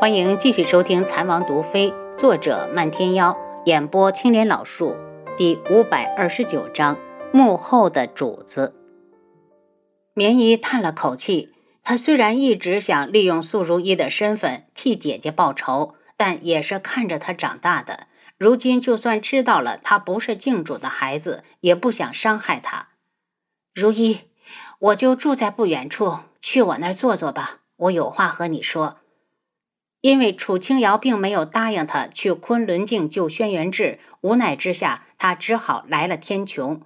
欢迎继续收听《残王毒妃》，作者漫天妖，演播青莲老树，第五百二十九章：幕后的主子。棉姨叹了口气，她虽然一直想利用素如意的身份替姐姐报仇，但也是看着她长大的。如今就算知道了她不是靖主的孩子，也不想伤害她。如意，我就住在不远处，去我那儿坐坐吧，我有话和你说。因为楚清瑶并没有答应他去昆仑镜救轩辕志，无奈之下，他只好来了天穹。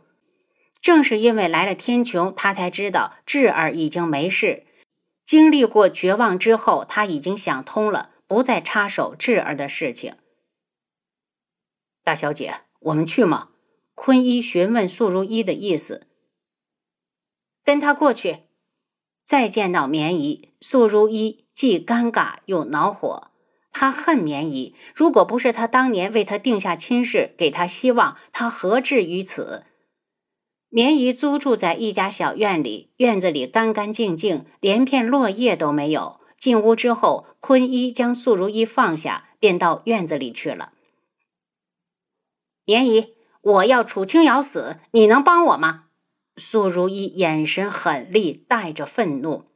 正是因为来了天穹，他才知道智儿已经没事。经历过绝望之后，他已经想通了，不再插手智儿的事情。大小姐，我们去吗？坤一询问素如一的意思。跟他过去。再见到绵姨，素如一。既尴尬又恼火，他恨绵姨。如果不是他当年为他定下亲事，给他希望，他何至于此？绵姨租住在一家小院里，院子里干干净净，连片落叶都没有。进屋之后，坤一将素如意放下，便到院子里去了。绵姨，我要楚清瑶死，你能帮我吗？素如意眼神狠厉，带着愤怒。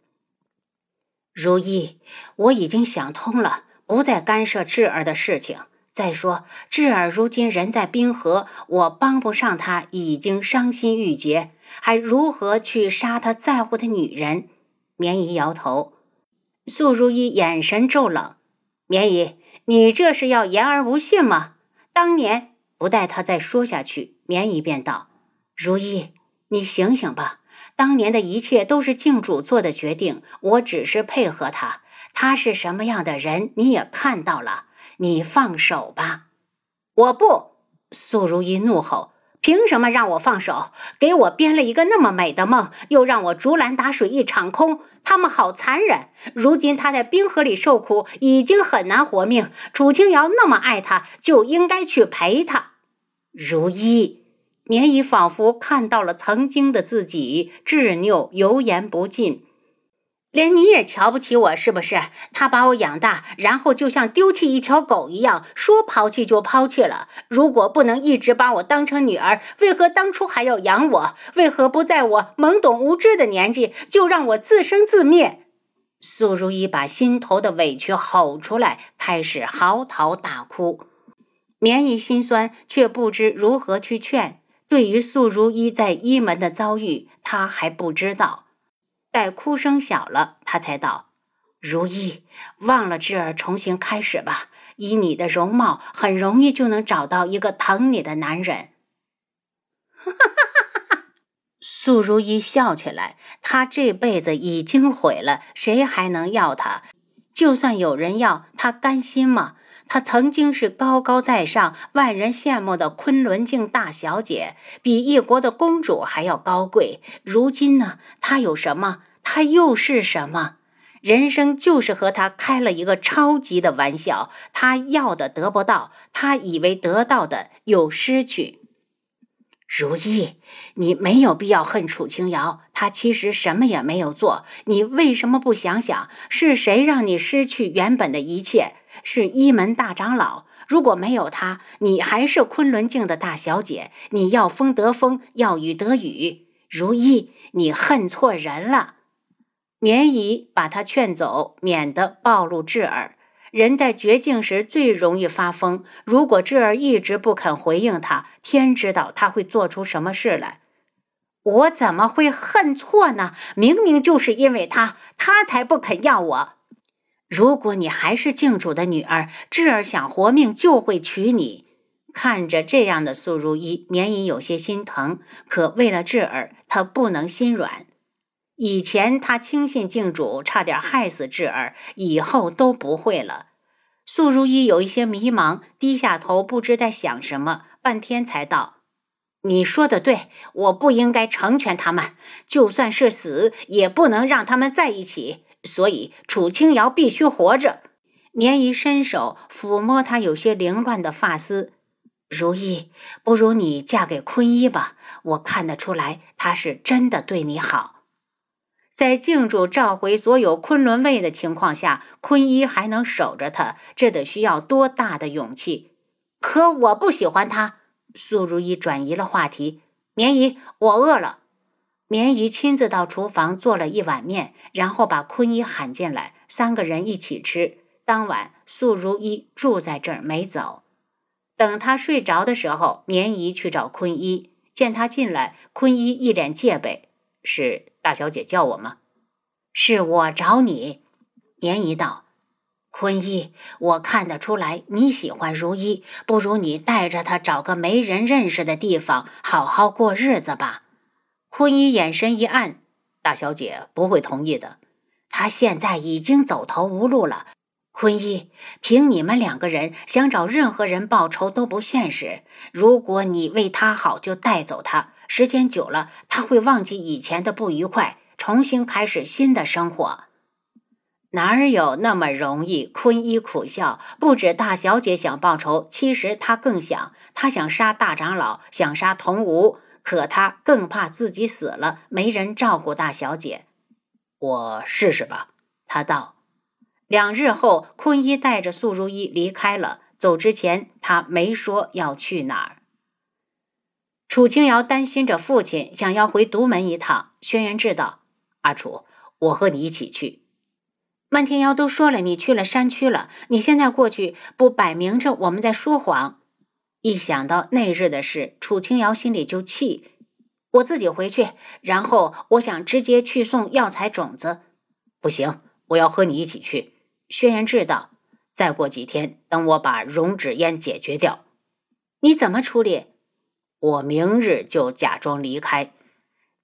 如意，我已经想通了，不再干涉智儿的事情。再说，智儿如今人在冰河，我帮不上她，已经伤心欲绝，还如何去杀他在乎的女人？绵姨摇头，素如意眼神骤冷。绵姨，你这是要言而无信吗？当年不待他再说下去，绵姨便道：“如意，你醒醒吧。”当年的一切都是靖主做的决定，我只是配合他。他是什么样的人，你也看到了。你放手吧！我不！素如意怒吼：“凭什么让我放手？给我编了一个那么美的梦，又让我竹篮打水一场空。他们好残忍！如今他在冰河里受苦，已经很难活命。楚清瑶那么爱他，就应该去陪他。如意。”绵姨仿佛看到了曾经的自己，执拗油盐不进。连你也瞧不起我是不是？他把我养大，然后就像丢弃一条狗一样，说抛弃就抛弃了。如果不能一直把我当成女儿，为何当初还要养我？为何不在我懵懂无知的年纪就让我自生自灭？苏如意把心头的委屈吼出来，开始嚎啕大哭。绵姨心酸，却不知如何去劝。对于素如一在一门的遭遇，他还不知道。待哭声小了，他才道：“如一，忘了智儿，重新开始吧。以你的容貌，很容易就能找到一个疼你的男人。”哈哈哈哈哈！素如一笑起来。他这辈子已经毁了，谁还能要他？就算有人要，他甘心吗？她曾经是高高在上、万人羡慕的昆仑镜大小姐，比一国的公主还要高贵。如今呢，她有什么？她又是什么？人生就是和她开了一个超级的玩笑。她要的得不到，她以为得到的又失去。如意，你没有必要恨楚清瑶，她其实什么也没有做。你为什么不想想，是谁让你失去原本的一切？是一门大长老，如果没有他，你还是昆仑镜的大小姐。你要风得风，要雨得雨。如意，你恨错人了。绵姨把他劝走，免得暴露智儿。人在绝境时最容易发疯。如果智儿一直不肯回应他，天知道他会做出什么事来。我怎么会恨错呢？明明就是因为他，他才不肯要我。如果你还是靖主的女儿，智儿想活命就会娶你。看着这样的苏如意，绵姨有些心疼。可为了智儿，她不能心软。以前他轻信靖主，差点害死智儿，以后都不会了。素如意有一些迷茫，低下头，不知在想什么，半天才道：“你说的对，我不应该成全他们，就算是死，也不能让他们在一起。”所以楚清瑶必须活着。绵姨伸手抚摸她有些凌乱的发丝，如意，不如你嫁给坤一吧。我看得出来，他是真的对你好。在静主召回所有昆仑卫的情况下，坤一还能守着他，这得需要多大的勇气？可我不喜欢他。苏如意转移了话题。棉姨，我饿了。棉姨亲自到厨房做了一碗面，然后把坤一喊进来，三个人一起吃。当晚，素如意住在这儿没走。等他睡着的时候，棉姨去找坤一，见他进来，坤一一脸戒备：“是。”大小姐叫我吗？是我找你。棉姨道：“坤一，我看得出来你喜欢如一，不如你带着她找个没人认识的地方，好好过日子吧。”坤一眼神一暗：“大小姐不会同意的。她现在已经走投无路了。坤一，凭你们两个人想找任何人报仇都不现实。如果你为她好，就带走她。”时间久了，他会忘记以前的不愉快，重新开始新的生活。哪有那么容易？坤一苦笑。不止大小姐想报仇，其实他更想。他想杀大长老，想杀童无，可他更怕自己死了，没人照顾大小姐。我试试吧，他道。两日后，坤一带着素如意离开了。走之前，他没说要去哪儿。楚清瑶担心着父亲，想要回独门一趟。轩辕志道：“阿楚，我和你一起去。”漫天瑶都说了，你去了山区了，你现在过去，不摆明着我们在说谎？一想到那日的事，楚清瑶心里就气。我自己回去，然后我想直接去送药材种子。不行，我要和你一起去。轩辕志道：“再过几天，等我把溶脂烟解决掉，你怎么处理？”我明日就假装离开。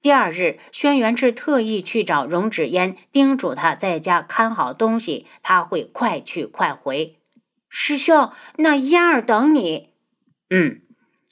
第二日，轩辕志特意去找荣止烟，叮嘱他在家看好东西，他会快去快回。师兄，那嫣儿等你。嗯。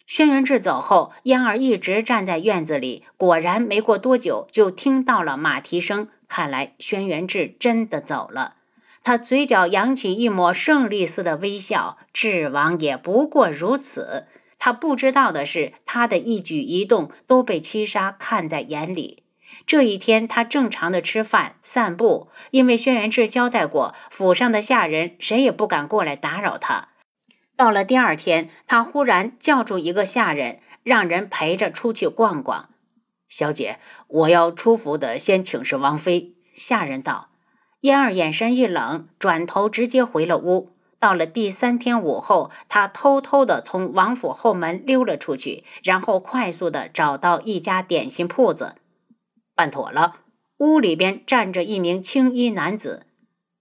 轩辕志走后，嫣儿一直站在院子里。果然，没过多久就听到了马蹄声。看来轩辕志真的走了。他嘴角扬起一抹胜利似的微笑。智王也不过如此。他不知道的是，他的一举一动都被七杀看在眼里。这一天，他正常的吃饭、散步，因为轩辕志交代过，府上的下人谁也不敢过来打扰他。到了第二天，他忽然叫住一个下人，让人陪着出去逛逛。小姐，我要出府的，先请示王妃。下人道。嫣儿眼神一冷，转头直接回了屋。到了第三天午后，他偷偷地从王府后门溜了出去，然后快速地找到一家点心铺子，办妥了。屋里边站着一名青衣男子，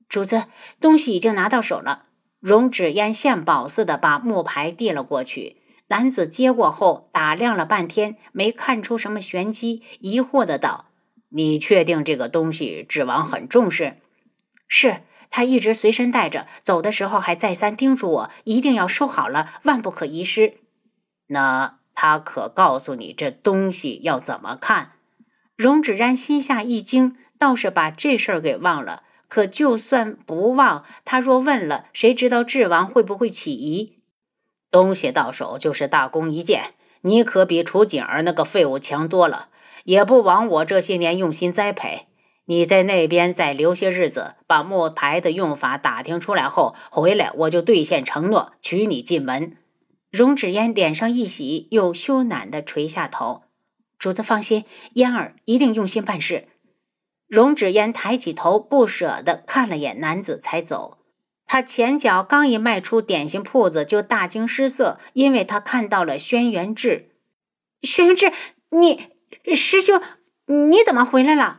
主子，东西已经拿到手了。荣芷烟献宝似的把木牌递了过去，男子接过后打量了半天，没看出什么玄机，疑惑的道：“你确定这个东西指王很重视？”是。他一直随身带着，走的时候还再三叮嘱我一定要收好了，万不可遗失。那他可告诉你这东西要怎么看？荣芷然心下一惊，倒是把这事儿给忘了。可就算不忘，他若问了，谁知道智王会不会起疑？东西到手就是大功一件，你可比楚景儿那个废物强多了，也不枉我这些年用心栽培。你在那边再留些日子，把木牌的用法打听出来后回来，我就兑现承诺，娶你进门。荣芷烟脸上一喜，又羞赧的垂下头。主子放心，嫣儿一定用心办事。荣芷烟抬起头，不舍得看了眼男子，才走。他前脚刚一迈出点心铺子，就大惊失色，因为他看到了轩辕志。轩辕志，你师兄，你怎么回来了？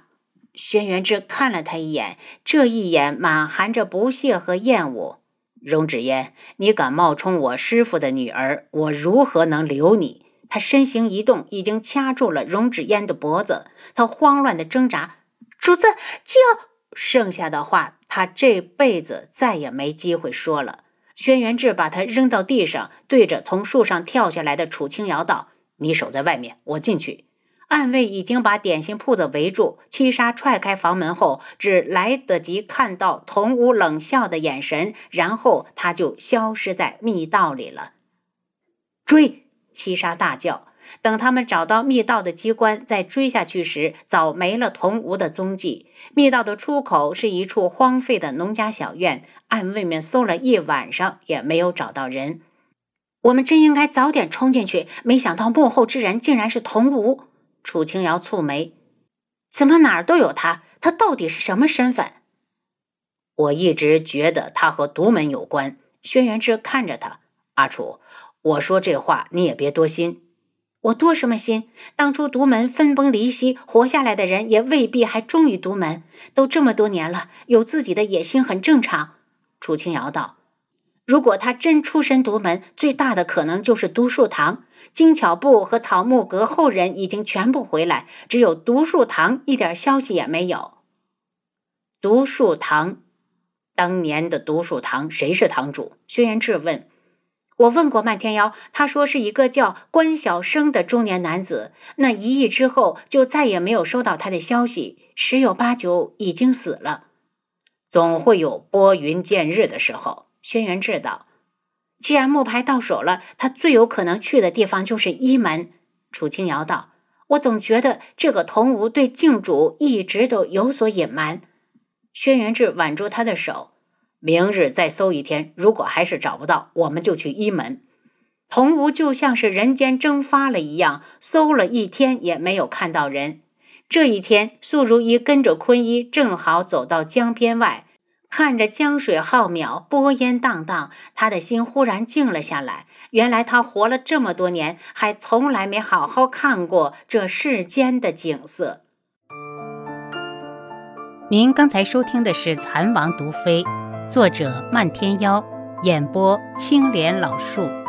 轩辕志看了他一眼，这一眼满含着不屑和厌恶。荣芷烟，你敢冒充我师父的女儿，我如何能留你？他身形一动，已经掐住了荣芷烟的脖子。他慌乱的挣扎：“主子，救！”剩下的话，他这辈子再也没机会说了。轩辕志把他扔到地上，对着从树上跳下来的楚清瑶道：“你守在外面，我进去。”暗卫已经把点心铺子围住，七杀踹开房门后，只来得及看到童武冷笑的眼神，然后他就消失在密道里了。追！七杀大叫，等他们找到密道的机关，再追下去时，早没了童吴的踪迹。密道的出口是一处荒废的农家小院，暗卫们搜了一晚上也没有找到人。我们真应该早点冲进去，没想到幕后之人竟然是童吴。楚清瑶蹙眉：怎么哪儿都有他？他到底是什么身份？我一直觉得他和独门有关。轩辕志看着他，阿楚，我说这话你也别多心。我多什么心？当初独门分崩离析，活下来的人也未必还忠于独门。都这么多年了，有自己的野心很正常。楚清瑶道：“如果他真出身独门，最大的可能就是独树堂。精巧部和草木阁后人已经全部回来，只有独树堂一点消息也没有。独树堂，当年的独树堂谁是堂主？”轩辕志问。我问过漫天妖，他说是一个叫关晓生的中年男子。那一役之后，就再也没有收到他的消息，十有八九已经死了。总会有拨云见日的时候。轩辕志道：“既然木牌到手了，他最有可能去的地方就是一门。”楚清瑶道：“我总觉得这个童无对镜主一直都有所隐瞒。”轩辕志挽住他的手。明日再搜一天，如果还是找不到，我们就去一门。童无就像是人间蒸发了一样，搜了一天也没有看到人。这一天，素如一跟着坤一正好走到江边外，看着江水浩渺，波烟荡荡，他的心忽然静了下来。原来他活了这么多年，还从来没好好看过这世间的景色。您刚才收听的是《蚕王毒妃》。作者：漫天妖，演播：青莲老树。